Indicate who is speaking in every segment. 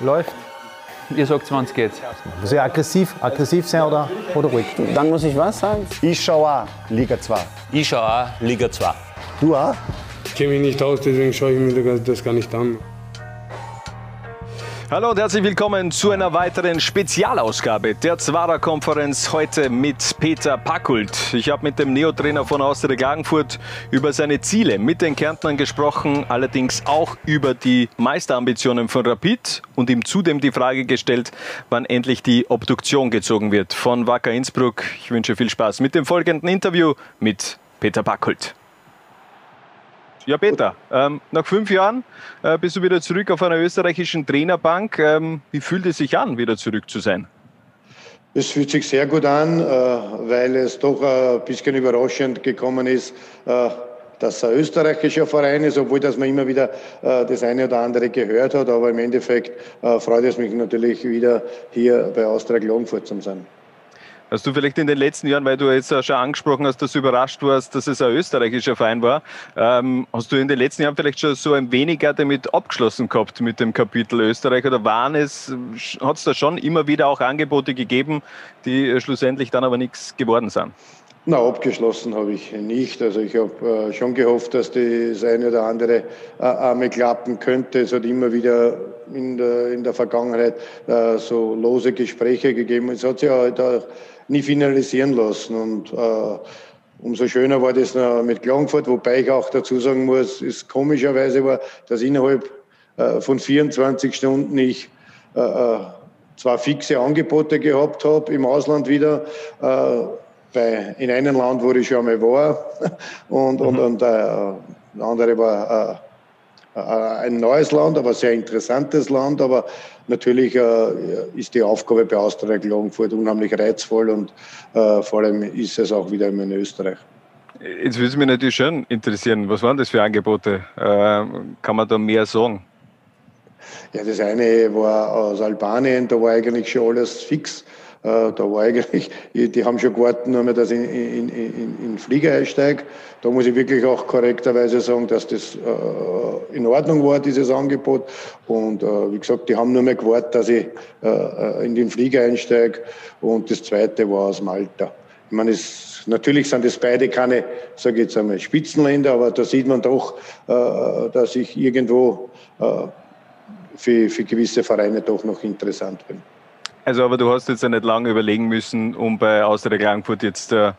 Speaker 1: Läuft. Ihr sagt, wann es geht.
Speaker 2: Muss ich aggressiv, aggressiv sein oder, oder ruhig?
Speaker 3: Dann muss ich was sagen?
Speaker 4: Ich schaue auch Liga 2.
Speaker 5: Ich schaue auch Liga 2.
Speaker 4: Du auch?
Speaker 6: Ich kenne mich nicht aus, deswegen schaue ich mir das gar nicht an.
Speaker 7: Hallo und herzlich willkommen zu einer weiteren Spezialausgabe der Zwarer-Konferenz heute mit Peter Packult. Ich habe mit dem Neotrainer von Austria Klagenfurt über seine Ziele mit den Kärntnern gesprochen, allerdings auch über die Meisterambitionen von Rapid und ihm zudem die Frage gestellt, wann endlich die Obduktion gezogen wird von Wacker Innsbruck. Ich wünsche viel Spaß mit dem folgenden Interview mit Peter Packult. Ja, Peter, ähm, nach fünf Jahren äh, bist du wieder zurück auf einer österreichischen Trainerbank. Ähm, wie fühlt es sich an, wieder zurück zu sein?
Speaker 8: Es fühlt sich sehr gut an, äh, weil es doch ein bisschen überraschend gekommen ist, äh, dass ein österreichischer Verein ist, obwohl dass man immer wieder äh, das eine oder andere gehört hat. Aber im Endeffekt äh, freut es mich natürlich wieder hier bei Austria Klagenfurt zu sein.
Speaker 7: Hast du vielleicht in den letzten Jahren, weil du jetzt schon angesprochen hast, dass du überrascht warst, dass es ein österreichischer Verein war, ähm, hast du in den letzten Jahren vielleicht schon so ein weniger damit abgeschlossen gehabt mit dem Kapitel Österreich oder waren es, hat es da schon immer wieder auch Angebote gegeben, die schlussendlich dann aber nichts geworden sind?
Speaker 8: Na, abgeschlossen habe ich nicht. Also ich habe äh, schon gehofft, dass das eine oder andere äh, einmal klappen könnte. Es hat immer wieder in der, in der Vergangenheit äh, so lose Gespräche gegeben. Es hat sich halt auch nie finalisieren lassen. Und äh, umso schöner war das mit Klagenfurt, wobei ich auch dazu sagen muss, es komischerweise war, dass innerhalb äh, von 24 Stunden ich äh, äh, zwei fixe Angebote gehabt habe im Ausland wieder. Äh, bei, in einem Land, wo ich schon einmal war. Und, mhm. und, und äh, das andere war äh, äh, ein neues Land, aber sehr interessantes Land. Aber natürlich äh, ist die Aufgabe bei Austria Klagenfurt unheimlich reizvoll und äh, vor allem ist es auch wieder in Österreich.
Speaker 7: Jetzt würde es mich natürlich schon interessieren, was waren das für Angebote? Äh, kann man da mehr sagen?
Speaker 8: Ja, das eine war aus Albanien, da war eigentlich schon alles fix. Äh, da war eigentlich, die haben schon gewartet, nur mehr, dass ich in, in, in, in Flieger einsteige. Da muss ich wirklich auch korrekterweise sagen, dass das äh, in Ordnung war, dieses Angebot. Und äh, wie gesagt, die haben nur mehr gewartet, dass ich äh, in den Flieger einsteige. Und das zweite war aus Malta. Ich meine, es, natürlich sind das beide keine, sage ich jetzt einmal, Spitzenländer, aber da sieht man doch, äh, dass ich irgendwo äh, für, für gewisse Vereine doch noch interessant bin.
Speaker 7: Also, aber du hast jetzt ja nicht lange überlegen müssen, um bei Austria Klagenfurt jetzt äh,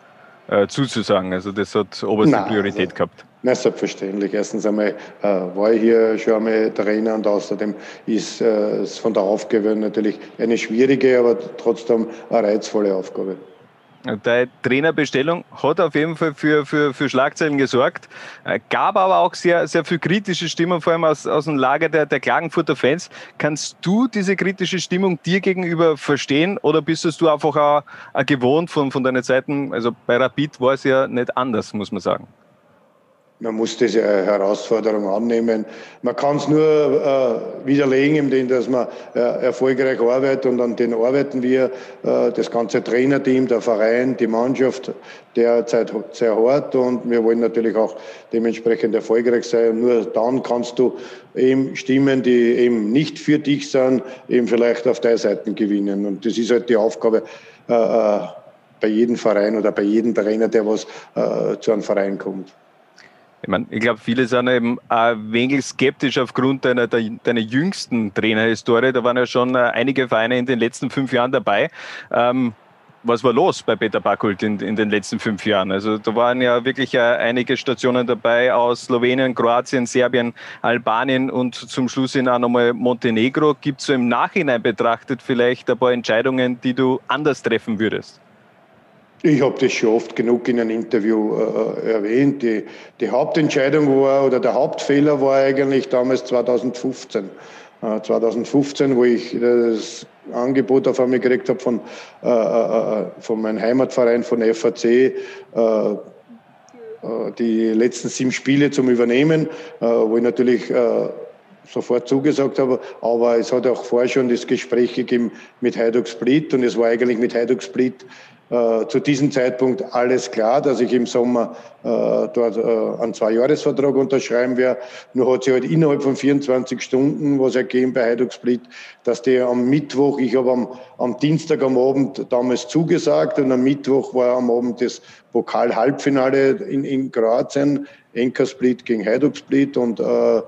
Speaker 7: äh, zuzusagen. Also, das hat oberste Nein, Priorität also, gehabt.
Speaker 8: Na, selbstverständlich. Erstens einmal äh, war ich hier schon einmal Trainer und außerdem ist äh, es von der Aufgabe natürlich eine schwierige, aber trotzdem eine reizvolle Aufgabe.
Speaker 7: Deine Trainerbestellung hat auf jeden Fall für, für, für Schlagzeilen gesorgt, äh, gab aber auch sehr, sehr viel kritische Stimmung, vor allem aus, aus dem Lager der, der Klagenfurter Fans. Kannst du diese kritische Stimmung dir gegenüber verstehen oder bist du einfach auch, auch gewohnt von, von deinen Zeiten? Also bei Rapid war es ja nicht anders, muss man sagen
Speaker 8: man muss diese Herausforderung annehmen. Man kann es nur äh, widerlegen, indem dass man äh, erfolgreich arbeitet und an den arbeiten wir, äh, das ganze Trainerteam, der Verein, die Mannschaft derzeit sehr hart und wir wollen natürlich auch dementsprechend erfolgreich sein. Und nur dann kannst du eben Stimmen, die eben nicht für dich sind, eben vielleicht auf deine Seiten gewinnen. Und das ist halt die Aufgabe äh, äh, bei jedem Verein oder bei jedem Trainer, der was äh, zu einem Verein kommt.
Speaker 7: Ich, mein, ich glaube, viele sind eben ein wenig skeptisch aufgrund deiner, deiner jüngsten Trainerhistorie. Da waren ja schon äh, einige Vereine in den letzten fünf Jahren dabei. Ähm, was war los bei Peter Bakult in, in, den letzten fünf Jahren? Also da waren ja wirklich äh, einige Stationen dabei aus Slowenien, Kroatien, Serbien, Albanien und zum Schluss hin auch nochmal Montenegro. Gibt es so im Nachhinein betrachtet vielleicht ein paar Entscheidungen, die du anders treffen würdest?
Speaker 8: Ich habe das schon oft genug in einem Interview äh, erwähnt. Die, die, Hauptentscheidung war oder der Hauptfehler war eigentlich damals 2015. Äh, 2015, wo ich das Angebot auf einmal gekriegt habe von, äh, äh, äh von meinem Heimatverein, von FAC, äh, die letzten sieben Spiele zum Übernehmen, wo ich natürlich sofort zugesagt habe. Aber es hat auch vorher schon das Gespräch gegeben mit Heiduk Split und es war eigentlich mit Heiduk Split äh, zu diesem Zeitpunkt alles klar, dass ich im Sommer äh, dort äh, einen Zwei-Jahres-Vertrag unterschreiben werde. Nur hat sich halt innerhalb von 24 Stunden was ergeben bei Heiduk Split, dass der am Mittwoch, ich habe am, am Dienstag am Abend damals zugesagt und am Mittwoch war am Abend das Pokal-Halbfinale in, in Kroatien, Enka Split gegen Heiduk Split und äh,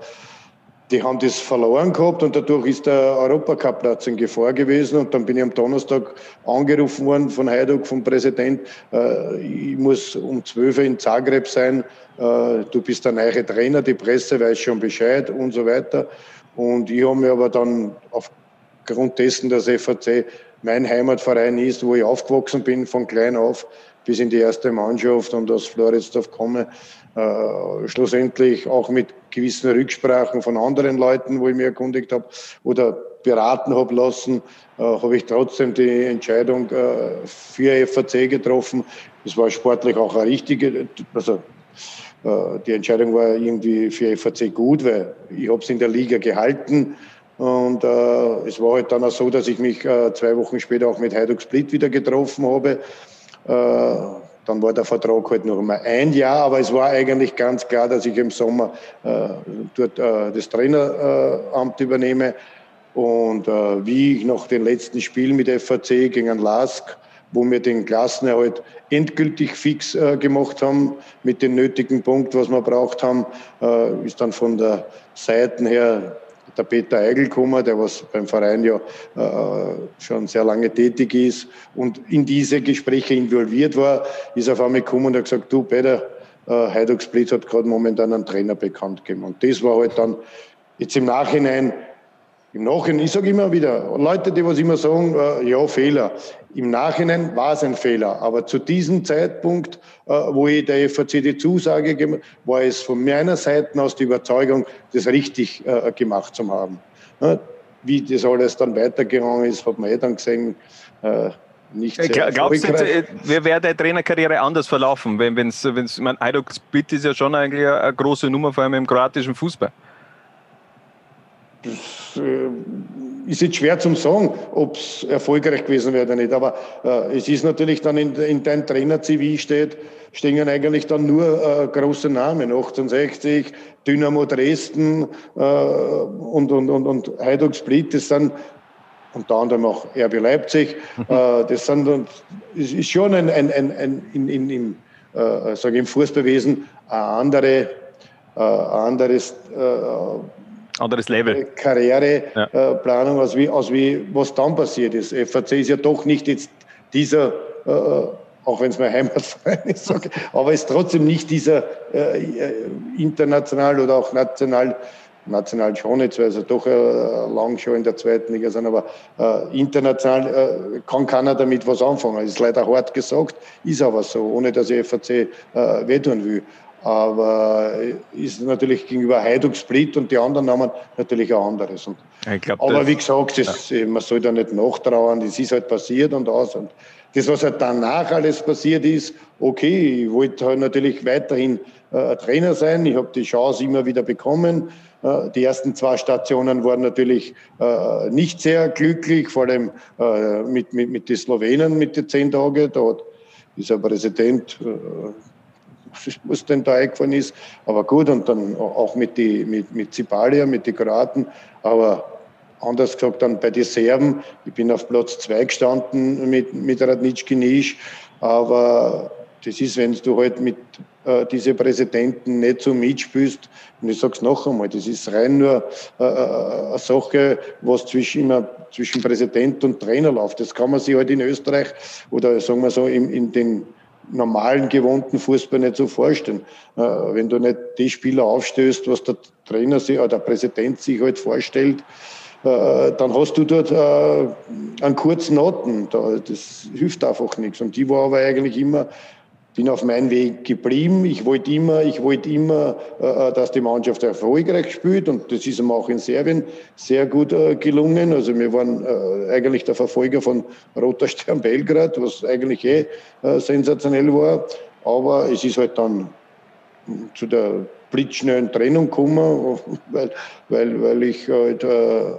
Speaker 8: die haben das verloren gehabt und dadurch ist der Europacup-Platz in Gefahr gewesen. Und dann bin ich am Donnerstag angerufen worden von Heiduk, vom Präsident. Äh, ich muss um 12 Uhr in Zagreb sein. Äh, du bist der neue Trainer, die Presse weiß schon Bescheid und so weiter. Und ich habe mir aber dann aufgrund dessen, dass FAC mein Heimatverein ist, wo ich aufgewachsen bin von klein auf bis in die erste Mannschaft und aus Floridsdorf komme, äh, schlussendlich auch mit gewissen Rücksprachen von anderen Leuten, wo ich mich erkundigt habe oder beraten habe lassen, äh, habe ich trotzdem die Entscheidung äh, für FAC getroffen. Das war sportlich auch eine richtige, also äh, die Entscheidung war irgendwie für FAC gut, weil ich habe es in der Liga gehalten. Und äh, es war halt dann auch so, dass ich mich äh, zwei Wochen später auch mit Heiduk Split wieder getroffen habe. Äh, dann war der Vertrag halt noch einmal ein Jahr, aber es war eigentlich ganz klar, dass ich im Sommer äh, dort äh, das Traineramt übernehme. Und äh, wie ich nach dem letzten Spiel mit FAC gegen Lask, wo wir den Klassenerhalt endgültig fix äh, gemacht haben, mit dem nötigen Punkt, was wir braucht haben, äh, ist dann von der Seiten her der Peter Eigelkummer, der was beim Verein ja äh, schon sehr lange tätig ist und in diese Gespräche involviert war, ist auf einmal gekommen und hat gesagt, du Peter, äh, Heiduk Split hat gerade momentan einen Trainer bekannt gegeben. Und das war halt dann jetzt im Nachhinein im Nachhinein, ich sage immer wieder, Leute, die was immer sagen, äh, ja, Fehler. Im Nachhinein war es ein Fehler. Aber zu diesem Zeitpunkt, äh, wo ich der FAC die Zusage gemacht war es von meiner Seite aus die Überzeugung, das richtig äh, gemacht zu haben. Ja, wie das alles dann weitergegangen ist, hat man eh dann gesehen. Äh, nicht sehr
Speaker 7: Glaubst du, wäre deine Trainerkarriere anders verlaufen? Wenn es, wenn's, mein Eidok Split ist ja schon eigentlich eine große Nummer, vor allem im kroatischen Fußball
Speaker 8: das äh, ist jetzt schwer zum sagen, ob es erfolgreich gewesen wäre oder nicht. Aber äh, es ist natürlich dann in, in deinem Trainer-CV steht, stehen eigentlich dann nur äh, große Namen. 1860, Dynamo Dresden äh, und, und, und, und Heiduk Split, das sind unter anderem auch RB Leipzig. Mhm. Äh, das sind, ist schon ein, ein, ein, ein in, in, im, äh, sage im Fußballwesen ein andere, äh, anderes äh,
Speaker 7: anderes Level.
Speaker 8: Karriereplanung, ja. aus, wie, aus wie was dann passiert ist. FAC ist ja doch nicht jetzt dieser, äh, auch wenn es mein Heimatverein ist, okay, aber ist trotzdem nicht dieser äh, international oder auch national national schon jetzt, weil sie doch äh, lang schon in der zweiten Liga sind, aber äh, international äh, kann keiner damit was anfangen. Das ist leider hart gesagt, ist aber so, ohne dass ich FAC äh, wehtun will. Aber ist natürlich gegenüber Heiduk Split und die anderen Namen natürlich ein anderes. Und, glaub, aber wie gesagt, das, ja. man soll da nicht nachtrauern, das ist halt passiert und aus. Und das, was halt danach alles passiert ist, okay, ich wollte halt natürlich weiterhin äh, Trainer sein. Ich habe die Chance immer wieder bekommen. Äh, die ersten zwei Stationen waren natürlich äh, nicht sehr glücklich, vor allem äh, mit, mit, mit den Slowenen mit den zehn Tagen. Da hat dieser Präsident äh, was denn da eingefallen ist. Aber gut, und dann auch mit, die, mit, mit Zibalia, mit den Kroaten. Aber anders gesagt, dann bei den Serben, ich bin auf Platz zwei gestanden mit, mit Radnitschki Nisch. Aber das ist, wenn du halt mit äh, diese Präsidenten nicht so mitspielst, und ich sage es noch einmal, das ist rein nur äh, äh, eine Sache, was zwischen, immer zwischen Präsident und Trainer läuft. Das kann man sich halt in Österreich oder sagen wir so in, in den normalen, gewohnten Fußball nicht so vorstellen. Äh, wenn du nicht die Spieler aufstößt, was der Trainer sich oder der Präsident sich halt vorstellt, äh, dann hast du dort äh, einen kurzen Noten. Das hilft einfach nichts. Und die war aber eigentlich immer bin auf meinem Weg geblieben. Ich wollte immer, ich wollte immer, äh, dass die Mannschaft erfolgreich spielt und das ist ihm auch in Serbien sehr gut äh, gelungen. Also wir waren äh, eigentlich der Verfolger von Roter Stern Belgrad, was eigentlich eh äh, sensationell war. Aber es ist halt dann zu der blitzschnellen Trennung gekommen, weil, weil, weil ich halt äh,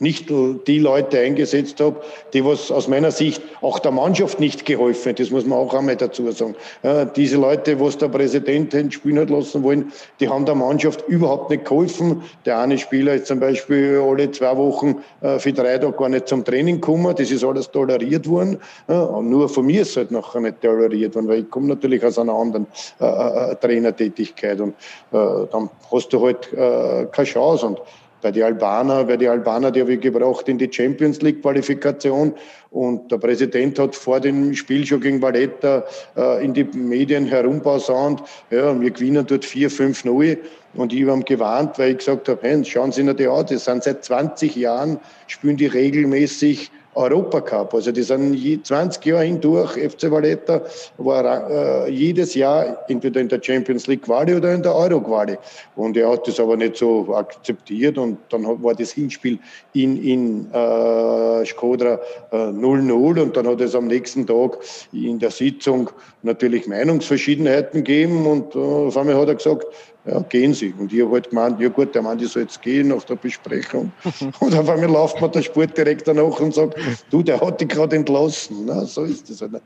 Speaker 8: nicht die Leute eingesetzt habe, die was aus meiner Sicht auch der Mannschaft nicht geholfen hat. Das muss man auch einmal dazu sagen. Ja, diese Leute, was der Präsident spielen hat lassen wollen, die haben der Mannschaft überhaupt nicht geholfen. Der eine Spieler ist zum Beispiel alle zwei Wochen äh, für drei Tage gar nicht zum Training gekommen. Das ist alles toleriert worden. Ja, nur von mir ist es halt nachher nicht toleriert worden, weil ich komme natürlich aus einer anderen äh, äh, Trainertätigkeit und äh, dann hast du halt äh, keine Chance. Und bei den Albaner, bei die Albaner, die habe ich gebraucht in die Champions League Qualifikation. Und der Präsident hat vor dem Spiel schon gegen Valletta äh, in die Medien herumpausant, ja, wir gewinnen dort 4-5-0. Und ich habe gewarnt, weil ich gesagt habe, hey, schauen Sie nicht die an, das sind seit 20 Jahren, spielen die regelmäßig Europacup. Also die sind 20 Jahre hindurch, FC Valletta war äh, jedes Jahr entweder in der Champions League Quali oder in der Euro Quali. Und er hat das aber nicht so akzeptiert und dann war das Hinspiel in, in äh, Skodra 0-0 äh, und dann hat es am nächsten Tag in der Sitzung natürlich Meinungsverschiedenheiten gegeben und äh, auf einmal hat er gesagt, ja, gehen Sie. Und ich habe halt gemeint, ja gut, der Mann, ich soll jetzt gehen nach der Besprechung. Und auf einmal läuft mir der Sportdirektor nach und sagt, du, der hat dich gerade entlassen. Na, so ist das. Halt.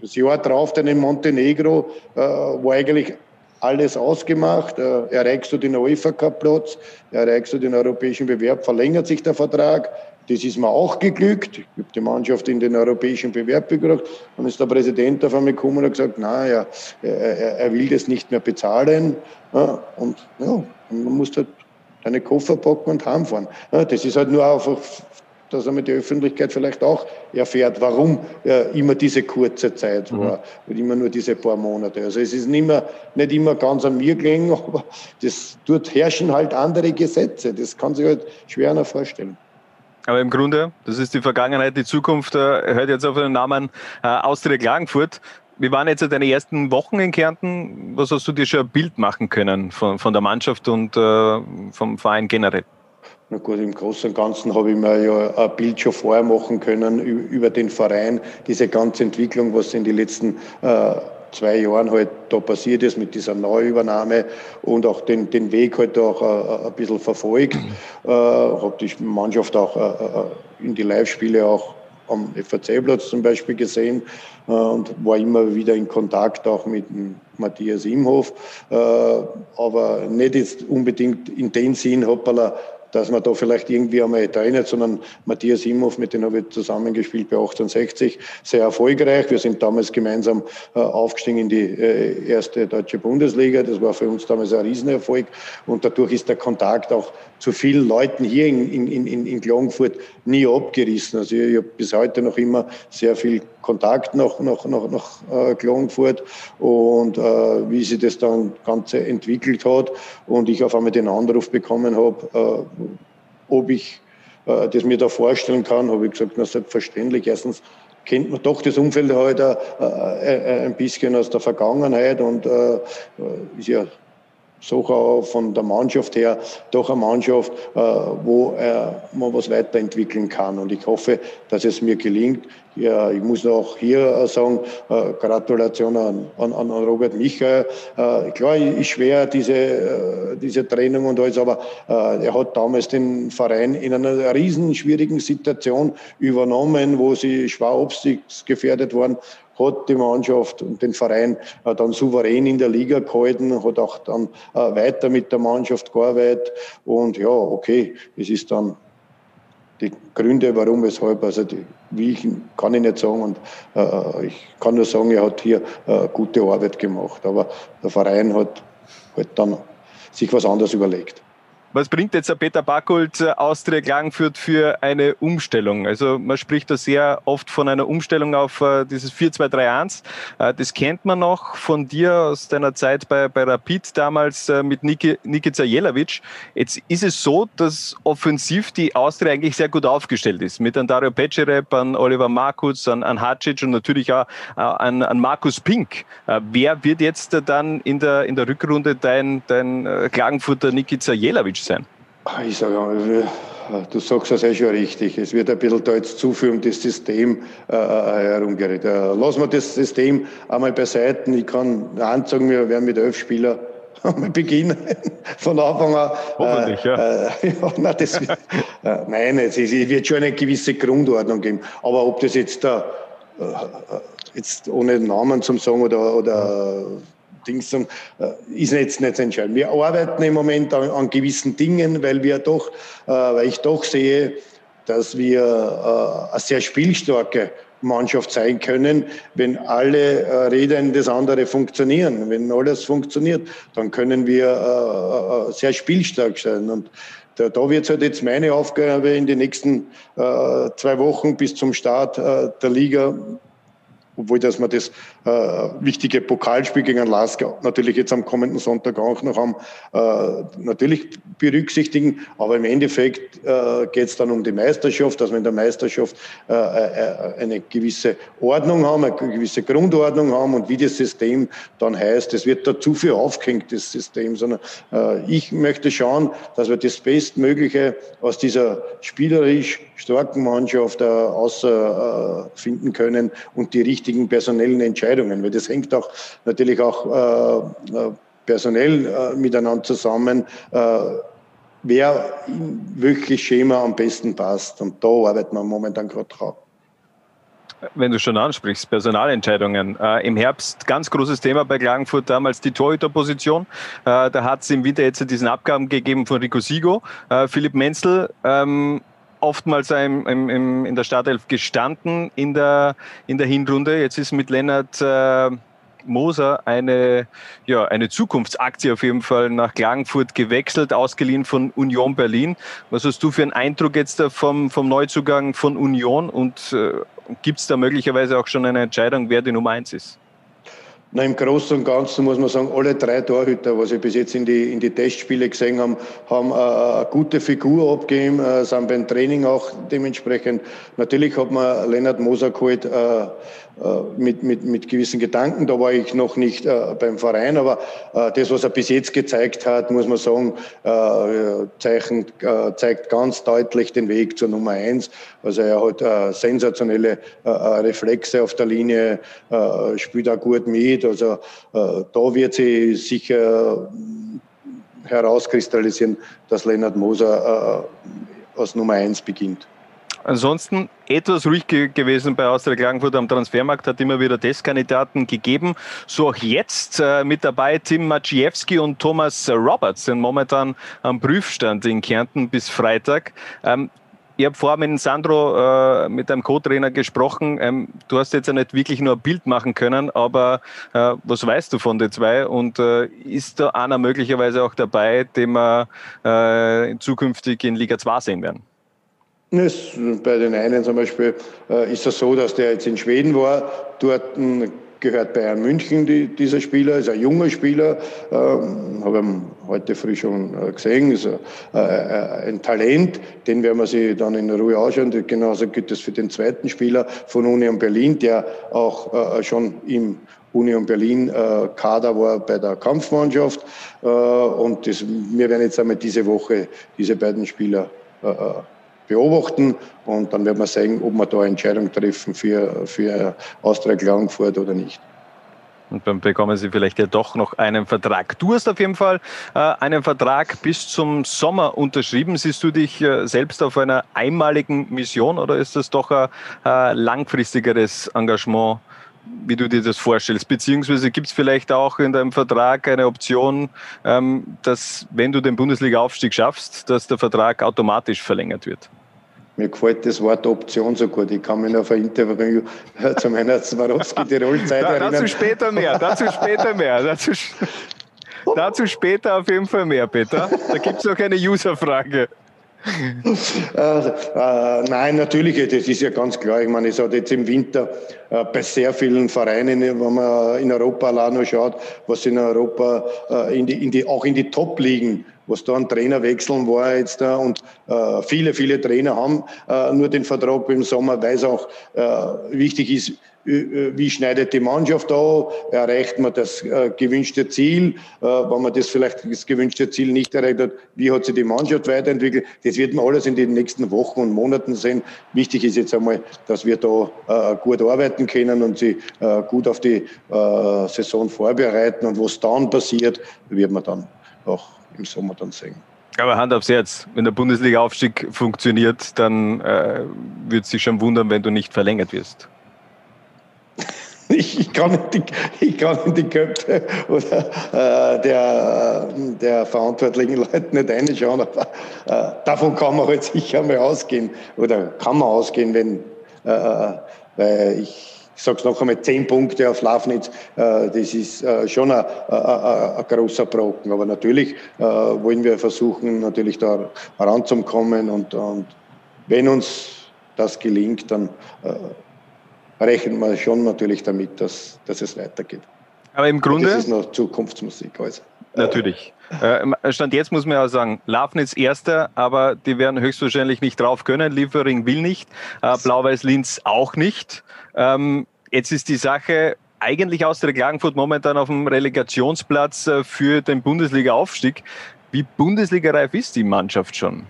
Speaker 8: Das Jahr drauf dann in Montenegro äh, war eigentlich alles ausgemacht. Äh, erreichst du den UEFA-Cup-Platz, erreichst du den europäischen Bewerb, verlängert sich der Vertrag. Das ist mir auch geglückt. Ich habe die Mannschaft in den europäischen Bewerb gebracht. Dann ist der Präsident auf einmal gekommen und hat gesagt, naja, er, er will das nicht mehr bezahlen. Ja, und ja, man muss halt deine Koffer packen und heimfahren. Ja, das ist halt nur einfach, dass einmal die Öffentlichkeit vielleicht auch erfährt, warum ja, immer diese kurze Zeit mhm. war und immer nur diese paar Monate. Also es ist nicht, mehr, nicht immer ganz an mir gelegen, aber das, dort herrschen halt andere Gesetze. Das kann sich halt schwer noch vorstellen.
Speaker 7: Aber im Grunde, das ist die Vergangenheit, die Zukunft, äh, hört jetzt auf den Namen äh, Austria Klagenfurt. Wie waren jetzt deine ersten Wochen in Kärnten? Was hast du dir schon ein Bild machen können von, von der Mannschaft und äh, vom Verein generell?
Speaker 8: Na gut, im Großen und Ganzen habe ich mir ja ein Bild schon vorher machen können über den Verein, diese ganze Entwicklung, was in den letzten äh, zwei Jahren halt da passiert ist mit dieser Neuübernahme und auch den, den Weg halt auch äh, ein bisschen verfolgt. Äh, habe die Mannschaft auch äh, äh in die Live-Spiele auch am FAC-Platz zum Beispiel gesehen äh, und war immer wieder in Kontakt auch mit Matthias Imhof, äh, aber nicht jetzt unbedingt in den Sinn, hoppala, dass man da vielleicht irgendwie einmal trainiert, sondern Matthias Imhoff, mit dem habe ich zusammengespielt bei 1860, sehr erfolgreich. Wir sind damals gemeinsam äh, aufgestiegen in die äh, erste deutsche Bundesliga. Das war für uns damals ein Riesenerfolg und dadurch ist der Kontakt auch zu vielen Leuten hier in, in, in, in Klagenfurt nie abgerissen. Also ich, ich habe bis heute noch immer sehr viel Kontakt nach, nach, nach, nach äh, Klagenfurt und äh, wie sich das dann Ganze entwickelt hat und ich auf einmal den Anruf bekommen habe, äh, ob ich äh, das mir da vorstellen kann, habe ich gesagt, na selbstverständlich. Erstens kennt man doch das Umfeld heute äh, äh, ein bisschen aus der Vergangenheit und äh, ist ja so von der Mannschaft her doch eine Mannschaft, äh, wo man was weiterentwickeln kann. Und ich hoffe, dass es mir gelingt. Ja, ich muss auch hier sagen, äh, Gratulation an, an, an Robert Michael. Äh, klar, ist schwer, diese, diese Trennung und alles, aber er hat damals den Verein in einer riesen schwierigen Situation übernommen, wo sie schwer abstiegsgefährdet waren hat die Mannschaft und den Verein äh, dann souverän in der Liga gehalten, hat auch dann äh, weiter mit der Mannschaft gearbeitet und ja, okay, es ist dann die Gründe, warum, weshalb, also die, wie ich kann ich nicht sagen und äh, ich kann nur sagen, er hat hier äh, gute Arbeit gemacht, aber der Verein hat halt dann sich was anderes überlegt.
Speaker 7: Was bringt jetzt der Peter Backult äh, Austria Klagenfurt für eine Umstellung? Also man spricht da sehr oft von einer Umstellung auf äh, dieses 4-2-3-1. Äh, das kennt man noch von dir aus deiner Zeit bei, bei Rapid damals mit Niki, Nikica Jelavic. Jetzt ist es so, dass offensiv die Austria eigentlich sehr gut aufgestellt ist. Mit an Dario Pecerep, an Oliver Markus, an, an Hacic und natürlich auch an, an Markus Pink. Wer wird jetzt dann in der, in der Rückrunde dein, dein Klagenfurter Nikica Jelavic sein?
Speaker 8: Ah, ich sage, du sagst das eh schon richtig. Es wird ein bisschen da jetzt zuführen, das System äh, äh herumgerät. Äh, lassen wir das System einmal beiseite. Ich kann sagen, wir werden mit elf Spielern beginnen. Von Anfang an.
Speaker 7: Hoffentlich, ja.
Speaker 8: Äh, ja nein, das äh, nein, es, ist, es wird schon eine gewisse Grundordnung geben. Aber ob das jetzt da, äh, jetzt ohne Namen zum sagen oder, oder Dings, äh, ist jetzt nicht entscheidend. Wir arbeiten im Moment an, an gewissen Dingen, weil wir doch, äh, weil ich doch sehe, dass wir äh, eine sehr spielstarke Mannschaft sein können, wenn alle äh, Räder das andere funktionieren. Wenn alles funktioniert, dann können wir äh, äh, sehr spielstark sein. Und da, da wird halt jetzt meine Aufgabe in den nächsten äh, zwei Wochen bis zum Start äh, der Liga obwohl dass wir das äh, wichtige Pokalspiel gegen Lasker natürlich jetzt am kommenden Sonntag auch noch haben, äh, natürlich berücksichtigen. Aber im Endeffekt äh, geht es dann um die Meisterschaft, dass wir in der Meisterschaft äh, äh, eine gewisse Ordnung haben, eine gewisse Grundordnung haben und wie das System dann heißt. Es wird da zu viel aufgehängt, das System, sondern äh, ich möchte schauen, dass wir das Bestmögliche aus dieser spielerisch starken Mannschaft äh, außer äh, finden können und die richtigen personellen Entscheidungen, weil das hängt auch natürlich auch äh, äh personell äh, miteinander zusammen, äh, wer in welches Schema am besten passt. Und da arbeiten wir momentan gerade drauf.
Speaker 7: Wenn du schon ansprichst, Personalentscheidungen. Äh, Im Herbst ganz großes Thema bei Klagenfurt damals die Torhüterposition. Äh, da hat es im Winter jetzt diesen Abgaben gegeben von Rico Sigo. Äh, Philipp Menzel ähm, oftmals im, im, in der Startelf gestanden in der, in der Hinrunde. Jetzt ist mit Lennart äh, Moser eine, ja, eine Zukunftsaktie auf jeden Fall nach Klagenfurt gewechselt, ausgeliehen von Union Berlin. Was hast du für einen Eindruck jetzt vom, vom Neuzugang von Union und äh, gibt es da möglicherweise auch schon eine Entscheidung, wer die Nummer eins ist?
Speaker 8: Na, Im Großen und Ganzen muss man sagen, alle drei Torhüter, was wir bis jetzt in die, in die Testspiele gesehen haben, haben äh, eine gute Figur abgegeben, äh, sind beim Training auch dementsprechend. Natürlich hat man Lennart Moser geholt, äh, mit, mit, mit gewissen Gedanken. Da war ich noch nicht äh, beim Verein, aber äh, das, was er bis jetzt gezeigt hat, muss man sagen, äh, zeichen, äh, zeigt ganz deutlich den Weg zur Nummer eins. Also er hat äh, sensationelle Reflexe auf der Linie, spielt auch gut mit. Also da wird sie sicher herauskristallisieren, dass Lennart Moser als Nummer eins beginnt.
Speaker 7: Ansonsten etwas ruhig gewesen bei Austria Klagenfurt am Transfermarkt, hat immer wieder Testkandidaten gegeben. So auch jetzt äh, mit dabei Tim Maciejewski und Thomas Roberts sind momentan am Prüfstand in Kärnten bis Freitag. Ähm, ich habe vorher mit Sandro, äh, mit einem Co-Trainer gesprochen. Ähm, du hast jetzt ja nicht wirklich nur ein Bild machen können, aber äh, was weißt du von den zwei? Und äh, ist da einer möglicherweise auch dabei, den wir äh, zukünftig in Liga 2 sehen werden?
Speaker 8: Bei den einen zum Beispiel äh, ist es so, dass der jetzt in Schweden war. Dort hm, gehört Bayern München die, dieser Spieler, ist ein junger Spieler, ähm, habe ihn heute früh schon äh, gesehen, ist äh, äh, ein Talent, den werden wir sich dann in Ruhe anschauen. Genauso gilt es für den zweiten Spieler von Union Berlin, der auch äh, schon im Union Berlin äh, Kader war bei der Kampfmannschaft. Und das, wir werden jetzt einmal diese Woche diese beiden Spieler beobachten und dann werden wir sehen, ob wir da eine Entscheidung treffen für, für Austria Klagenfurt oder nicht.
Speaker 7: Und dann bekommen Sie vielleicht ja doch noch einen Vertrag. Du hast auf jeden Fall äh, einen Vertrag bis zum Sommer unterschrieben. Siehst du dich äh, selbst auf einer einmaligen Mission oder ist das doch ein äh, langfristigeres Engagement, wie du dir das vorstellst? Beziehungsweise gibt es vielleicht auch in deinem Vertrag eine Option, ähm, dass wenn du den Bundesliga-Aufstieg schaffst, dass der Vertrag automatisch verlängert wird?
Speaker 8: Mir gefällt das Wort Option so gut. Ich kann mich noch auf ein Interview zu meiner Swarovski-Tirol-Zeit erinnern.
Speaker 7: Dazu später mehr, dazu später mehr. Dazu, dazu später auf jeden Fall mehr, Peter. Da gibt es noch eine User-Frage.
Speaker 8: Äh, äh, nein, natürlich, das ist ja ganz klar. Ich meine, es hat jetzt im Winter äh, bei sehr vielen Vereinen, wenn man in Europa allein noch schaut, was in Europa äh, in die, in die, auch in die Top-Ligen was da an Trainerwechseln war jetzt da und äh, viele, viele Trainer haben äh, nur den Vertrag im Sommer, weil es auch äh, wichtig ist, wie schneidet die Mannschaft da, erreicht man das gewünschte Ziel, wenn man das vielleicht das gewünschte Ziel nicht erreicht hat, wie hat sich die Mannschaft weiterentwickelt. Das wird man alles in den nächsten Wochen und Monaten sehen. Wichtig ist jetzt einmal, dass wir da gut arbeiten können und sie gut auf die Saison vorbereiten und was dann passiert, wird man dann auch im Sommer dann sehen.
Speaker 7: Aber Hand aufs Herz, wenn der Bundesliga-Aufstieg funktioniert, dann äh, wird es sich schon wundern, wenn du nicht verlängert wirst.
Speaker 8: Ich, ich, kann nicht die, ich kann in die Köpfe oder äh, der, der verantwortlichen Leute nicht reinschauen, aber äh, davon kann man halt sicher mal ausgehen oder kann man ausgehen, wenn, äh, weil ich sage es noch einmal, zehn Punkte auf Lafnitz, äh, das ist äh, schon ein, ein, ein, großer Brocken. Aber natürlich äh, wollen wir versuchen, natürlich da heranzukommen und, und wenn uns das gelingt, dann rechnen wir schon natürlich damit, dass, dass es weitergeht.
Speaker 7: Aber im Grunde.
Speaker 8: Das ist noch Zukunftsmusik. Also.
Speaker 7: Natürlich. Stand jetzt muss man ja sagen, Lafnitz erster, aber die werden höchstwahrscheinlich nicht drauf können. Liefering will nicht, Blau-Weiß Linz auch nicht. Ähm, Jetzt ist die Sache eigentlich aus der Klagenfurt momentan auf dem Relegationsplatz äh, für den Bundesliga-Aufstieg. Wie Bundesligareif ist die Mannschaft schon?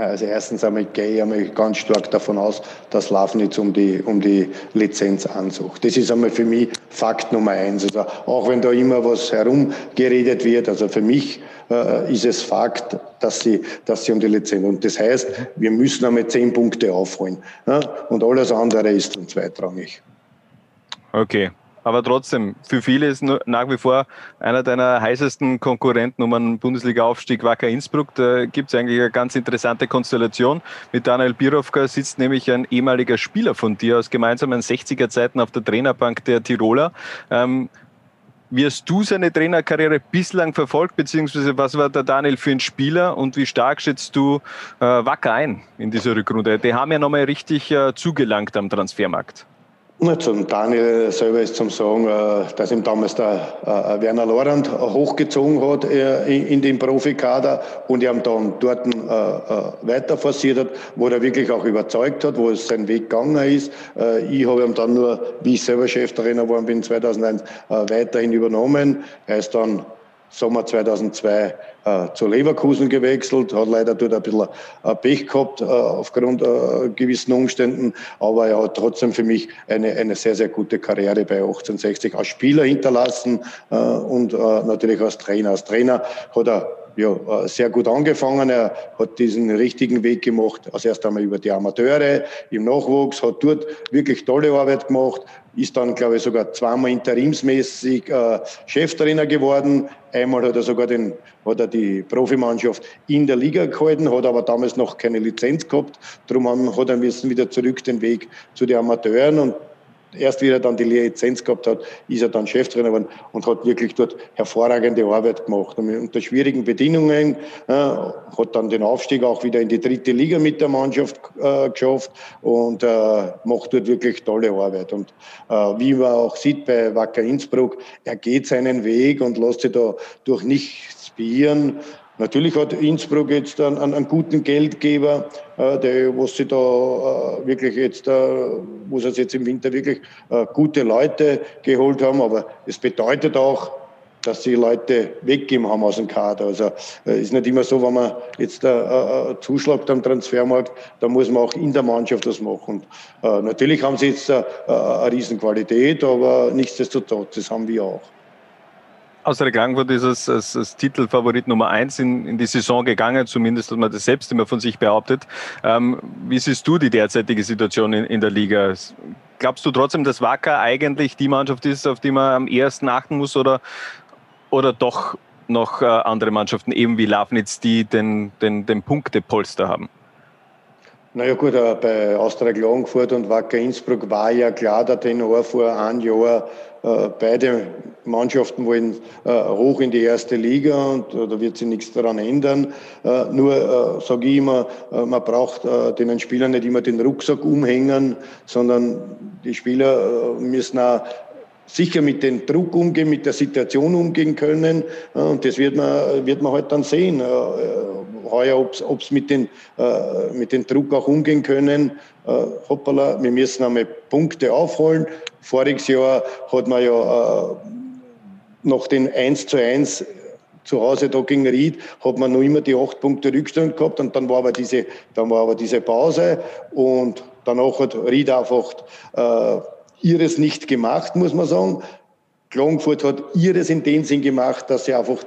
Speaker 8: Also erstens einmal gehe ich einmal ganz stark davon aus, dass Lafnitz um die, um die Lizenz ansucht. Das ist einmal für mich Fakt Nummer eins. Also auch wenn da immer was herumgeredet wird, also für mich äh, ist es Fakt, dass sie, dass sie um die Lizenz. Und das heißt, wir müssen einmal zehn Punkte aufholen. Ja? Und alles andere ist dann zweitrangig.
Speaker 7: Okay. Aber trotzdem, für viele ist nach wie vor einer deiner heißesten Konkurrenten um einen Bundesliga-Aufstieg Wacker Innsbruck. Da gibt es eigentlich eine ganz interessante Konstellation. Mit Daniel Birovka sitzt nämlich ein ehemaliger Spieler von dir aus gemeinsamen 60er-Zeiten auf der Trainerbank der Tiroler. Ähm, wie hast du seine Trainerkarriere bislang verfolgt, beziehungsweise was war der Daniel für ein Spieler und wie stark schätzt du äh, Wacker ein in dieser Rückrunde? Die haben ja nochmal richtig äh, zugelangt am Transfermarkt.
Speaker 8: Zum Daniel selber ist zum Sagen, äh, dass ihm damals der äh, Werner Lorand hochgezogen hat äh, in den Profikader und ihm dann dort weiter forciert hat, wo er wirklich auch überzeugt hat, wo es sein Weg gegangen ist. Ich habe ihn dann nur, wie ich selber Cheftrainer geworden bin, 2001 weiterhin übernommen. Er ist dann Sommer 2002 äh, zu Leverkusen gewechselt, hat leider dort ein bisschen äh, Pech gehabt äh, aufgrund äh, gewissen Umständen, aber er hat trotzdem für mich eine, eine sehr, sehr gute Karriere bei 1860 als Spieler hinterlassen äh, und äh, natürlich als Trainer. Als Trainer hat er ja, äh, sehr gut angefangen. Er hat diesen richtigen Weg gemacht, als erst einmal über die Amateure im Nachwuchs, hat dort wirklich tolle Arbeit gemacht, ist dann, glaube ich, sogar zweimal interimsmäßig äh, Cheftrainer geworden. Einmal hat er sogar den, hat er die Profimannschaft in der Liga gehalten, hat aber damals noch keine Lizenz gehabt. Darum hat er müssen wieder zurück den Weg zu den Amateuren und erst wie er dann die Lizenz gehabt hat, ist er dann Cheftrainer geworden und hat wirklich dort hervorragende Arbeit gemacht. Und unter schwierigen Bedingungen äh, hat dann den Aufstieg auch wieder in die dritte Liga mit der Mannschaft äh, geschafft und äh, macht dort wirklich tolle Arbeit. Und äh, wie man auch sieht bei Wacker Innsbruck, er geht seinen Weg und lässt sich da durch nichts beirren. Natürlich hat Innsbruck jetzt einen, einen guten Geldgeber, äh, der, wo sie da äh, wirklich jetzt, äh, wo sie jetzt im Winter wirklich äh, gute Leute geholt haben. Aber es bedeutet auch, dass sie Leute weggeben haben aus dem Kader. Also äh, ist nicht immer so, wenn man jetzt äh, äh, zuschlagt am Transfermarkt, da muss man auch in der Mannschaft das machen. Und, äh, natürlich haben sie jetzt äh, eine Riesenqualität, aber nichtsdestotrotz, das haben wir auch
Speaker 7: aus der Klagenfurt ist es als, als Titelfavorit Nummer eins in, in die Saison gegangen, zumindest hat man das selbst immer von sich behauptet. Ähm, wie siehst du die derzeitige Situation in, in der Liga? Glaubst du trotzdem, dass Wacker eigentlich die Mannschaft ist, auf die man am ersten achten muss oder, oder doch noch äh, andere Mannschaften, eben wie Lafnitz, die den, den, den Punktepolster haben?
Speaker 8: Naja gut, äh, bei Austria Klagenfurt und Wacker Innsbruck war ja klar der Tenor vor einem Jahr, beide Mannschaften wollen äh, hoch in die erste Liga und da wird sich nichts daran ändern. Nur sage ich immer, man braucht den Spielern nicht immer den Rucksack umhängen, sondern die Spieler müssen auch sicher mit dem Druck umgehen, mit der Situation umgehen können. Und das wird man, wird man halt dann sehen heuer, ob sie mit, äh, mit dem Druck auch umgehen können. Äh, hoppala, wir müssen einmal Punkte aufholen. Voriges Jahr hat man ja äh, nach den 1 zu 1 zu Hause da gegen Ried hat man noch immer die acht Punkte Rückstand gehabt und dann war aber diese, dann war aber diese Pause und danach hat Ried einfach äh, ihres nicht gemacht, muss man sagen. Klagenfurt hat ihres in dem Sinn gemacht, dass sie einfach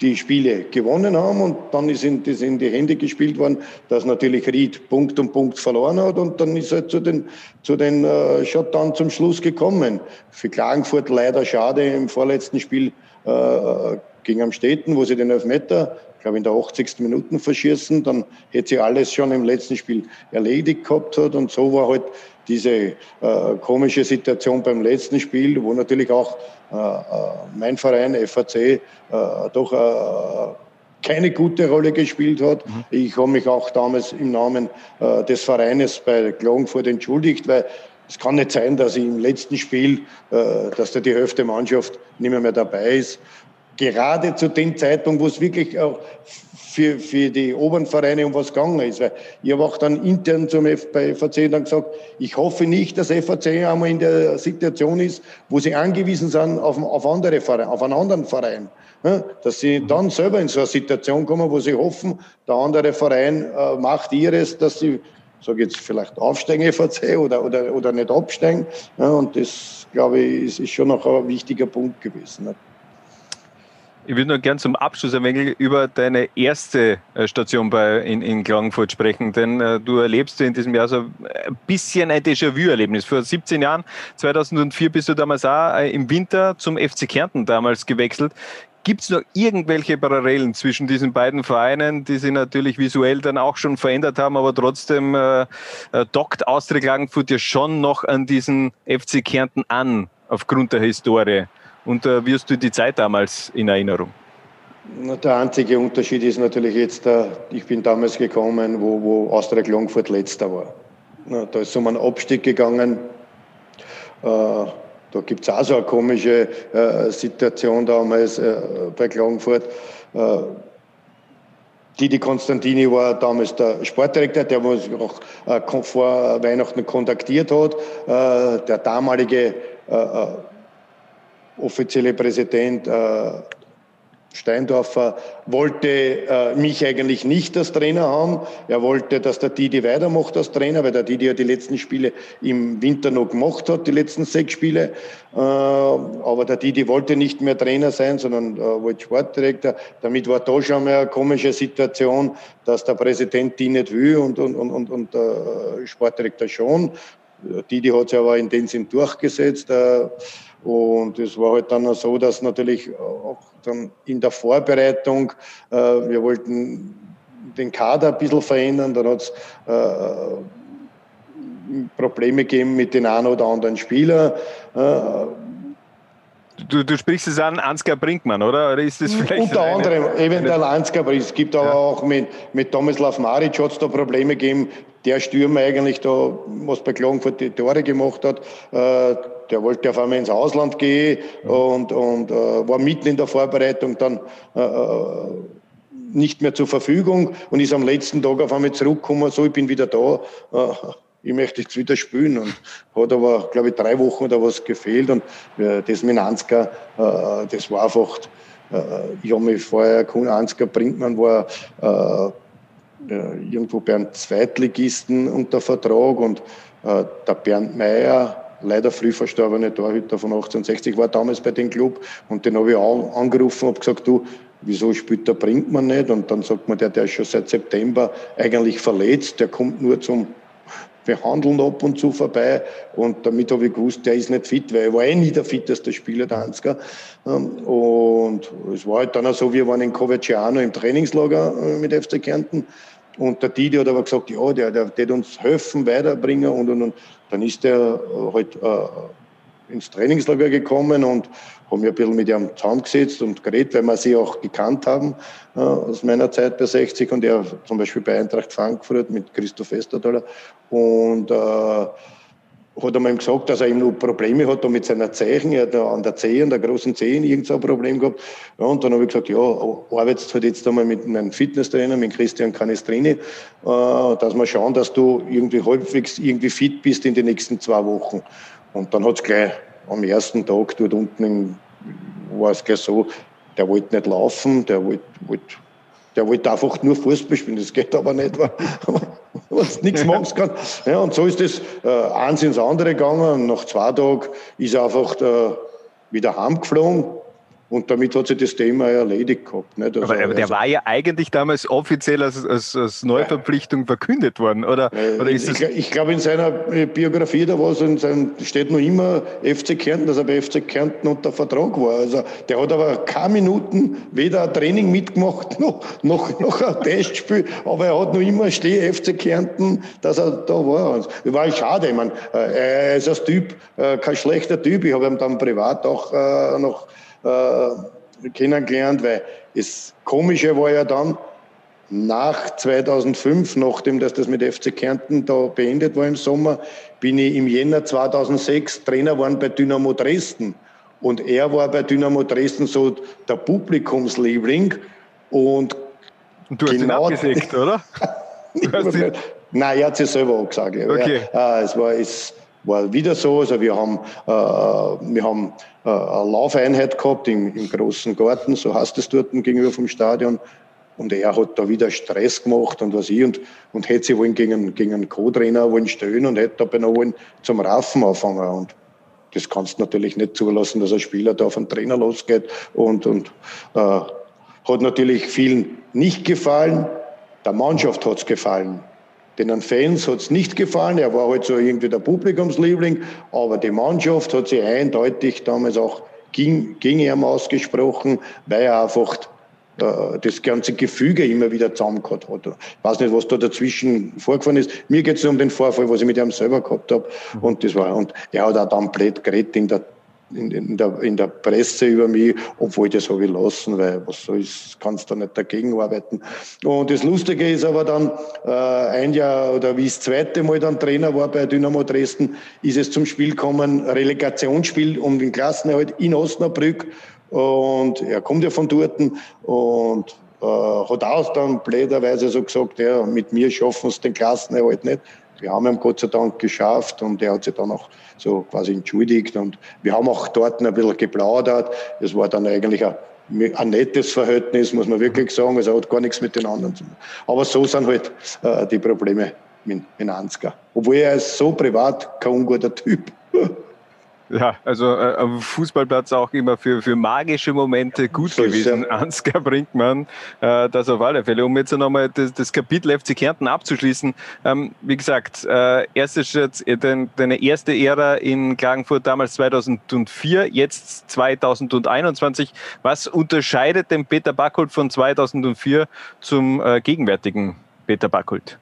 Speaker 8: die Spiele gewonnen haben und dann ist in, das in die Hände gespielt worden, dass natürlich Ried Punkt um Punkt verloren hat und dann ist er zu den, zu den äh, Shutdown zum Schluss gekommen. Für Klagenfurt leider schade im vorletzten Spiel äh, gegen Amstetten, wo sie den Elfmeter, ich glaube in der 80. Minute verschießen, dann hätte sie alles schon im letzten Spiel erledigt gehabt hat und so war halt diese äh, komische Situation beim letzten Spiel, wo natürlich auch äh, äh mein Verein FAC äh, doch äh, keine gute Rolle gespielt hat. Mhm. Ich habe mich auch damals im Namen äh, des Vereines bei Klagenfurt entschuldigt, weil es kann nicht sein, dass im letzten Spiel, dass da die Hälfte Mannschaft nicht mehr, mehr dabei ist gerade zu dem Zeitpunkt, wo es wirklich auch für, für die oberen Vereine um was gegangen ist. Weil ich habe auch dann intern zum F bei FAC dann gesagt, ich hoffe nicht, dass FAC einmal in der Situation ist, wo sie angewiesen sind auf, auf andere Vereine, auf einen anderen Verein. dass sie dann selber in so eine Situation kommen, wo sie hoffen, der andere Verein äh, macht ihres, dass sie, sage jetzt vielleicht aufsteigen FAC oder, oder, oder nicht absteigen. und das, glaube ich, ist, ist schon noch ein wichtiger Punkt gewesen.
Speaker 7: Ich würde nur gern zum Abschluss ein wenig über deine erste äh, Station bei, in, in Klagenfurt sprechen, denn äh, du erlebst in diesem Jahr so ein bisschen ein Déjà-vu-Erlebnis. Vor 17 Jahren, 2004, bist du damals auch äh, im Winter zum FC Kärnten damals gewechselt. Gibt es noch irgendwelche Parallelen zwischen diesen beiden Vereinen, die sich natürlich visuell dann auch schon verändert haben, aber trotzdem äh, äh dockt Austria Klagenfurt ja schon noch an diesen FC Kärnten an, aufgrund der Historie? Und äh, wie hast du die Zeit damals in Erinnerung?
Speaker 8: Der einzige Unterschied ist natürlich jetzt, äh, ich bin damals gekommen, wo, wo Austria Klagenfurt letzter war. Da ist es um einen Abstieg gegangen. Äh, da gibt es auch so eine komische äh, Situation damals bei Klagenfurt. Didi Konstantini war damals der Sportdirektor, der uns auch vor Weihnachten kontaktiert hat. Der damalige offizielle Präsident äh, Steindorfer wollte äh, mich eigentlich nicht als Trainer haben. Er wollte, dass der Didi weitermacht als Trainer, weil der Didi ja die letzten Spiele im Winter noch gemacht hat, die letzten sechs Spiele. Äh, aber der Didi wollte nicht mehr Trainer sein, sondern äh, wollte Sportdirektor. Damit war da schon mal eine komische Situation, dass der Präsident die nicht will und, und, und, und, und der Sportdirektor schon. Didi hat sich aber in dem Sinn durchgesetzt. Äh, und es war halt dann so, dass natürlich auch dann in der Vorbereitung, äh, wir wollten den Kader ein bisschen verändern, dann hat es äh, Probleme gegeben mit den einen oder anderen Spielern. Äh,
Speaker 7: Du, du, sprichst es an, Ansgar Brinkmann, oder? oder ist das vielleicht
Speaker 8: Unter anderem, eventuell Ansgar, aber es gibt aber ja. auch mit, mit Tomislav Maric hat es da Probleme gegeben. Der Stürmer eigentlich da, was bei Klagenfurt die Tore gemacht hat, äh, der wollte auf einmal ins Ausland gehen und, und äh, war mitten in der Vorbereitung dann äh, äh, nicht mehr zur Verfügung und ist am letzten Tag auf einmal zurückgekommen, so ich bin wieder da, äh, ich möchte jetzt wieder spielen und hat aber, glaube ich, drei Wochen oder was gefehlt und äh, das mit Ansgar, äh, das war einfach, ich habe mich vorher Ansgar Brinkmann war irgendwo bei einem Zweitligisten unter Vertrag und der Bernd Meyer leider früh verstorbene Torhüter von 1860 war damals bei dem Club und den habe ich auch angerufen und gesagt, du, wieso spielt der Brinkmann nicht? Und dann sagt man, der, der ist schon seit September eigentlich verletzt, der kommt nur zum Behandeln ab und zu vorbei. Und damit habe ich gewusst, der ist nicht fit, weil er war eh nie der fitteste Spieler, der Ansgar. Ähm, und es war halt dann auch so, wir waren in Coverciano im Trainingslager äh, mit FC Kärnten. Und der Didi hat aber gesagt, ja, der, der wird uns helfen, weiterbringen und, und, und. Dann ist er äh, halt äh, ins Trainingslager gekommen und haben wir ein bisschen mit ihm zusammengesetzt und geredet, weil wir sie auch gekannt haben äh, aus meiner Zeit bei 60 und er zum Beispiel bei Eintracht Frankfurt mit Christoph Westertaler. Und, äh, hat er mir gesagt, dass er eben noch Probleme hat da mit seiner Zeichen. Er hat an der Zehe, an der großen Zehe irgend so Problem gehabt. Ja, und dann habe ich gesagt, ja, arbeitest halt jetzt einmal mit einem Fitnesstrainer, mit Christian Canestrini, äh, dass wir schauen, dass du irgendwie halbwegs irgendwie fit bist in den nächsten zwei Wochen. Und dann hat es gleich am ersten Tag dort unten war es gleich so, der wollte nicht laufen, der wollte, wollte der wollte einfach nur Fußball spielen, das geht aber nicht, was nichts machen kann. Ja, und so ist das äh, eins ins andere gegangen. Und nach zwei Tagen ist er einfach da wieder heimgeflogen. Und damit hat sich das Thema erledigt gehabt. Nicht?
Speaker 7: Also, aber, aber der also, war ja eigentlich damals offiziell als, als, als Neuverpflichtung verkündet worden, oder?
Speaker 8: oder ist ich, ich glaube, in seiner Biografie, da war in seinem, steht noch immer FC Kärnten, dass er bei FC Kärnten unter Vertrag war. Also der hat aber keine Minuten weder ein Training mitgemacht, noch, noch, noch ein Testspiel, aber er hat noch immer stehen, FC Kärnten, dass er da war. Das war schade, ich meine, äh, er ist als Typ äh, kein schlechter Typ. Ich habe ihn dann privat auch äh, noch äh, kennengelernt, weil das Komische war ja dann, nach 2005, nachdem dass das mit FC Kärnten da beendet war im Sommer, bin ich im Jänner 2006 Trainer geworden bei Dynamo Dresden. Und er war bei Dynamo Dresden so der Publikumsliebling. Und,
Speaker 7: und du hast genau ihn abgesägt, oder?
Speaker 8: Nein, er hat sich selber auch gesagt. Okay. Ja, äh, es war, es, war wieder so. Also wir haben, äh, wir haben äh, eine Laufeinheit gehabt im, im großen Garten, so heißt es dort gegenüber vom Stadion. Und er hat da wieder Stress gemacht und was ich und, und hätte sich wollen gegen, gegen einen Co-Trainer wollen stellen und hätte dabei noch wollen zum Raufen anfangen. Und das kannst du natürlich nicht zulassen, dass ein Spieler da auf einen Trainer losgeht und, und äh, hat natürlich vielen nicht gefallen. Der Mannschaft hat es gefallen. Den Fans hat es nicht gefallen, er war halt so irgendwie der Publikumsliebling, aber die Mannschaft hat sich eindeutig damals auch gegen, gegen ihn ausgesprochen, weil er einfach das ganze Gefüge immer wieder zusammengehört hat. Ich weiß nicht, was da dazwischen vorgefahren ist. Mir geht es um den Vorfall, was ich mit ihm selber gehabt habe. Und das war, und er hat auch dann blöd geredet in der in, in, der, in der Presse über mich, obwohl das habe ich lassen, weil was so ist, kannst du nicht dagegen arbeiten. Und das Lustige ist aber dann, äh, ein Jahr oder wie ich zweite Mal dann Trainer war bei Dynamo Dresden, ist es zum Spiel gekommen, Relegationsspiel um den Klassenerhalt in Osnabrück. Und er kommt ja von dort und äh, hat auch dann blöderweise so gesagt, ja, mit mir schaffen es den Klassenerhalt nicht. Wir haben ihn Gott sei Dank geschafft und er hat sich dann auch so quasi entschuldigt und wir haben auch dort ein bisschen geplaudert. Es war dann eigentlich ein, ein nettes Verhältnis, muss man wirklich sagen. Also hat gar nichts mit den anderen zu tun. Aber so sind halt äh, die Probleme mit, mit Ansgar. Obwohl er ist so privat kein unguter Typ.
Speaker 7: Ja, also äh, am Fußballplatz auch immer für, für magische Momente gut so gewesen. Ja. Ansgar Brinkmann, äh, das auf alle Fälle. Um jetzt nochmal das, das Kapitel FC Kärnten abzuschließen. Ähm, wie gesagt, äh, erste Schritt, äh, dein, deine erste Ära in Klagenfurt damals 2004, jetzt 2021. Was unterscheidet den Peter Backholt von 2004 zum äh, gegenwärtigen Peter Backholt?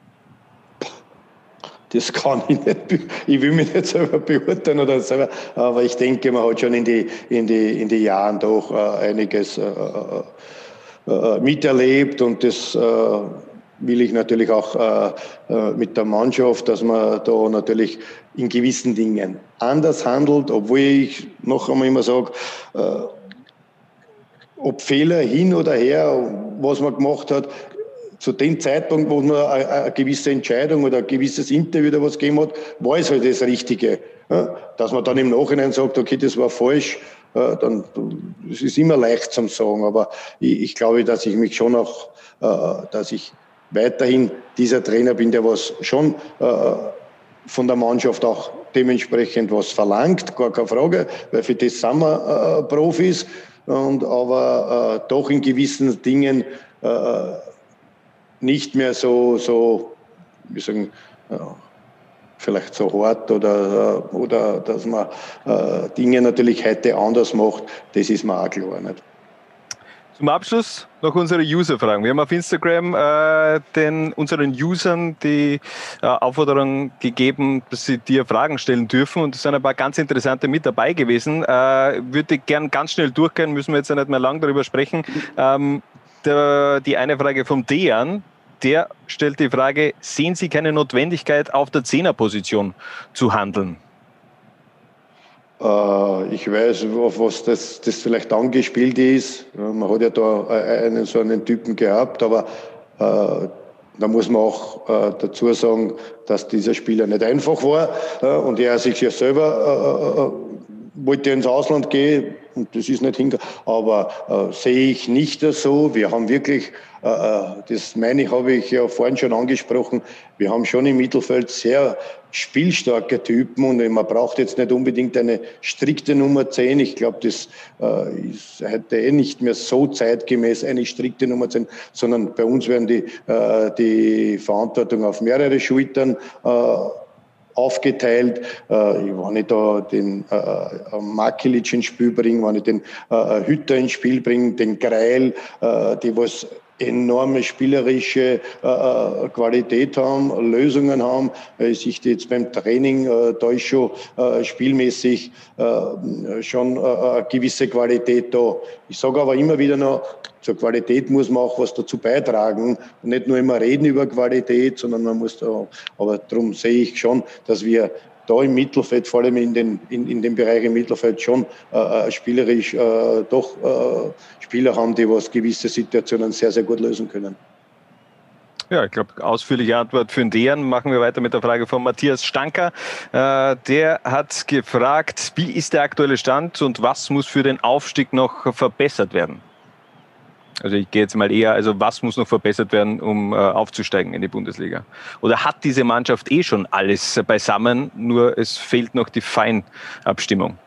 Speaker 8: Das kann ich nicht. Ich will mich nicht selber beurteilen oder selber, aber ich denke, man hat schon in die, in die, in die Jahren doch äh, einiges äh, äh, miterlebt und das will ich natürlich auch mit der Mannschaft, dass man da natürlich in gewissen Dingen anders handelt, obwohl ich noch einmal immer sage, ob Fehler hin oder her, was man gemacht hat, zu dem Zeitpunkt, wo man eine, gewisse Entscheidung oder ein gewisses Interview oder was gegeben hat, war es halt das Richtige. Dass man dann im Nachhinein sagt, okay, das war falsch, dann es ist immer leicht zum Sagen. Aber ich, ich glaube, dass ich mich schon auch, äh, dass ich weiterhin dieser Trainer bin, der was schon äh, von der Mannschaft auch dementsprechend was verlangt, gar keine Frage, weil für das sind wir äh, Profis. Und, aber doch in gewissen Dingen nicht mehr so, so wie sagen, ja, vielleicht so hart oder, oder dass man äh, Dinge natürlich heute anders macht, das ist mir auch klar. Nicht?
Speaker 7: Zum Abschluss noch unsere User-Fragen. Wir haben auf Instagram äh, den, unseren Usern die äh, Aufforderung gegeben, dass sie dir Fragen stellen dürfen und es sind ein paar ganz interessante mit dabei gewesen. Äh, würde gern ganz schnell durchgehen, müssen wir jetzt ja nicht mehr lang darüber sprechen. Ähm, der, die eine Frage vom Dejan, der stellt die Frage, sehen Sie keine Notwendigkeit, auf der Zehnerposition zu handeln?
Speaker 8: Äh, ich weiß, auf was das, das vielleicht angespielt ist. Man hat ja da einen so einen Typen gehabt, aber äh, da muss man auch äh, dazu sagen, dass dieser Spieler nicht einfach war äh, und er sich ja selber äh, äh, wollte ins Ausland gehen und das ist nicht hinter. Aber äh, sehe ich nicht so. Wir haben wirklich äh, äh, das meine ich, habe ich ja vorhin schon angesprochen. Wir haben schon im Mittelfeld sehr spielstarke Typen und man braucht jetzt nicht unbedingt eine strikte Nummer 10. Ich glaube, das äh, ist heute eh nicht mehr so zeitgemäß eine strikte Nummer 10, sondern bei uns werden die, äh, die Verantwortung auf mehrere Schultern äh, aufgeteilt. Äh, wenn ich da den äh, Makilic ins Spiel bringe, wenn ich den äh, Hütter ins Spiel bringe, den Greil, äh, die was enorme spielerische äh, äh, Qualität haben, Lösungen haben. Äh, ich sehe jetzt beim Training, äh, da ist schon äh, spielmäßig äh, schon äh, eine gewisse Qualität da. Ich sage aber immer wieder noch, zur Qualität muss man auch was dazu beitragen nicht nur immer reden über Qualität, sondern man muss da, aber darum sehe ich schon, dass wir da im Mittelfeld, vor allem in den, in, in dem Bereich im Mittelfeld schon äh, äh, spielerisch äh, doch äh, Spieler haben, die was gewisse Situationen sehr, sehr gut lösen können.
Speaker 7: Ja, ich glaube, ausführliche Antwort für den. Machen wir weiter mit der Frage von Matthias Stanker. Äh, der hat gefragt, wie ist der aktuelle Stand und was muss für den Aufstieg noch verbessert werden? Also ich gehe jetzt mal eher, also was muss noch verbessert werden, um äh, aufzusteigen in die Bundesliga? Oder hat diese Mannschaft eh schon alles beisammen, nur es fehlt noch die Feinabstimmung?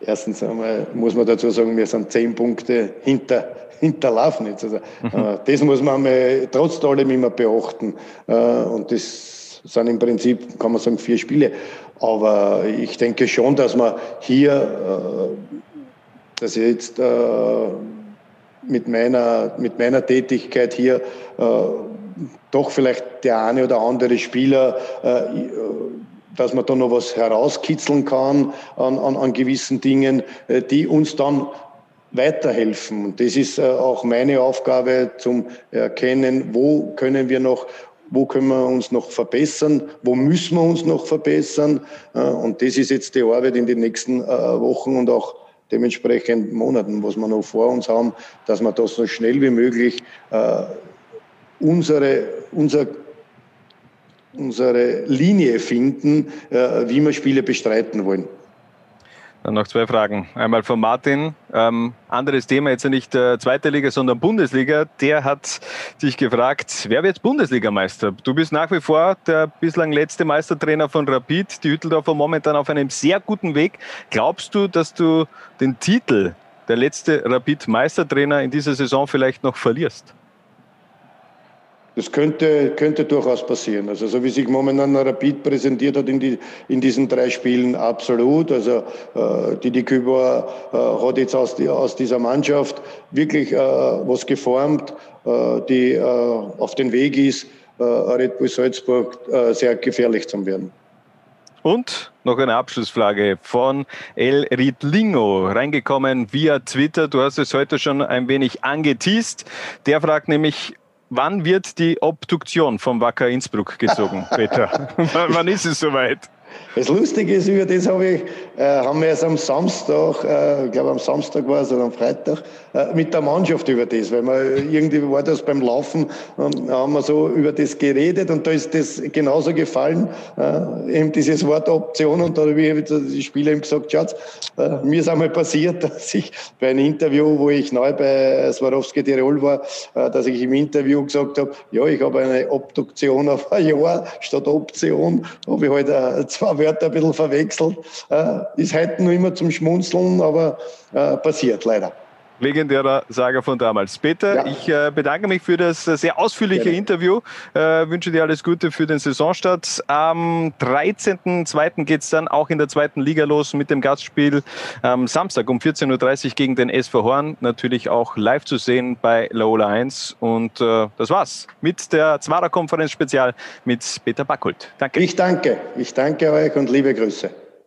Speaker 8: Erstens einmal muss man dazu sagen, wir sind zehn Punkte hinter, hinterlaufen jetzt. Also, mhm. äh, das muss man einmal trotz allem immer beachten. Äh, und das sind im Prinzip, kann man sagen, vier Spiele. Aber ich denke schon, dass man hier, dass jetzt mit meiner, mit meiner Tätigkeit hier äh, doch vielleicht der eine oder andere Spieler, äh, dass man da noch was herauskitzeln kann an, an, an gewissen Dingen, äh, die uns dann weiterhelfen. Und das ist äh, auch meine Aufgabe zum Erkennen, wo können wir noch wo können wir uns noch verbessern, wo müssen wir uns noch verbessern. Äh, und das ist jetzt die Arbeit in den nächsten Wochen und auch dementsprechend Monaten, was wir noch vor uns haben, dass wir das so schnell wie möglich äh, unsere, unser, unsere Linie finden, äh, wie wir Spiele bestreiten wollen.
Speaker 7: Dann noch zwei Fragen. Einmal von Martin. Ähm, anderes Thema, jetzt nicht äh, zweite Liga, sondern Bundesliga. Der hat sich gefragt, wer wird Bundesligameister? Du bist nach wie vor der bislang letzte Meistertrainer von Rapid. Die Hütteldorfer momentan auf einem sehr guten Weg. Glaubst du, dass du den Titel der letzte Rapid-Meistertrainer in dieser Saison vielleicht noch verlierst?
Speaker 8: Das könnte, könnte durchaus passieren. Also so wie sich momentan Rapid präsentiert hat in, die, in diesen drei Spielen, absolut. Also äh, Didi Küber äh, hat jetzt aus, die, aus dieser Mannschaft wirklich äh, was geformt, äh, die äh, auf den Weg ist, äh, Red Bull Salzburg äh, sehr gefährlich zu werden.
Speaker 7: Und noch eine Abschlussfrage von El Riedlingo, reingekommen via Twitter. Du hast es heute schon ein wenig angeteased. Der fragt nämlich, Wann wird die Obduktion vom Wacker Innsbruck gezogen, Peter? Wann ist es soweit?
Speaker 8: Das Lustige ist, über das habe ich, äh, haben wir erst am Samstag, äh, ich glaube am Samstag war es oder am Freitag, äh, mit der Mannschaft über das, weil man irgendwie war das beim Laufen, ähm, haben wir so über das geredet und da ist das genauso gefallen, äh, eben dieses Wort Option und da habe ich die Spieler eben gesagt, Schatz, äh, mir ist einmal passiert, dass ich bei einem Interview, wo ich neu bei Swarovski Tirol war, äh, dass ich im Interview gesagt habe, ja, ich habe eine Obduktion auf ein Jahr statt Option, habe ich halt äh, zwei Wörter ein bisschen verwechselt. Äh, ist heute noch immer zum Schmunzeln, aber äh, passiert leider
Speaker 7: legendärer Sager von damals. Peter, ja. ich äh, bedanke mich für das äh, sehr ausführliche Gerne. Interview. Äh, wünsche dir alles Gute für den Saisonstart. Am 13.02. geht es dann auch in der zweiten Liga los mit dem Gastspiel am Samstag um 14.30 Uhr gegen den SV Horn. Natürlich auch live zu sehen bei Laola 1. Und äh, das war's mit der Zwarer-Konferenz Spezial mit Peter Backholt.
Speaker 8: Danke. Ich danke. Ich danke euch und liebe Grüße.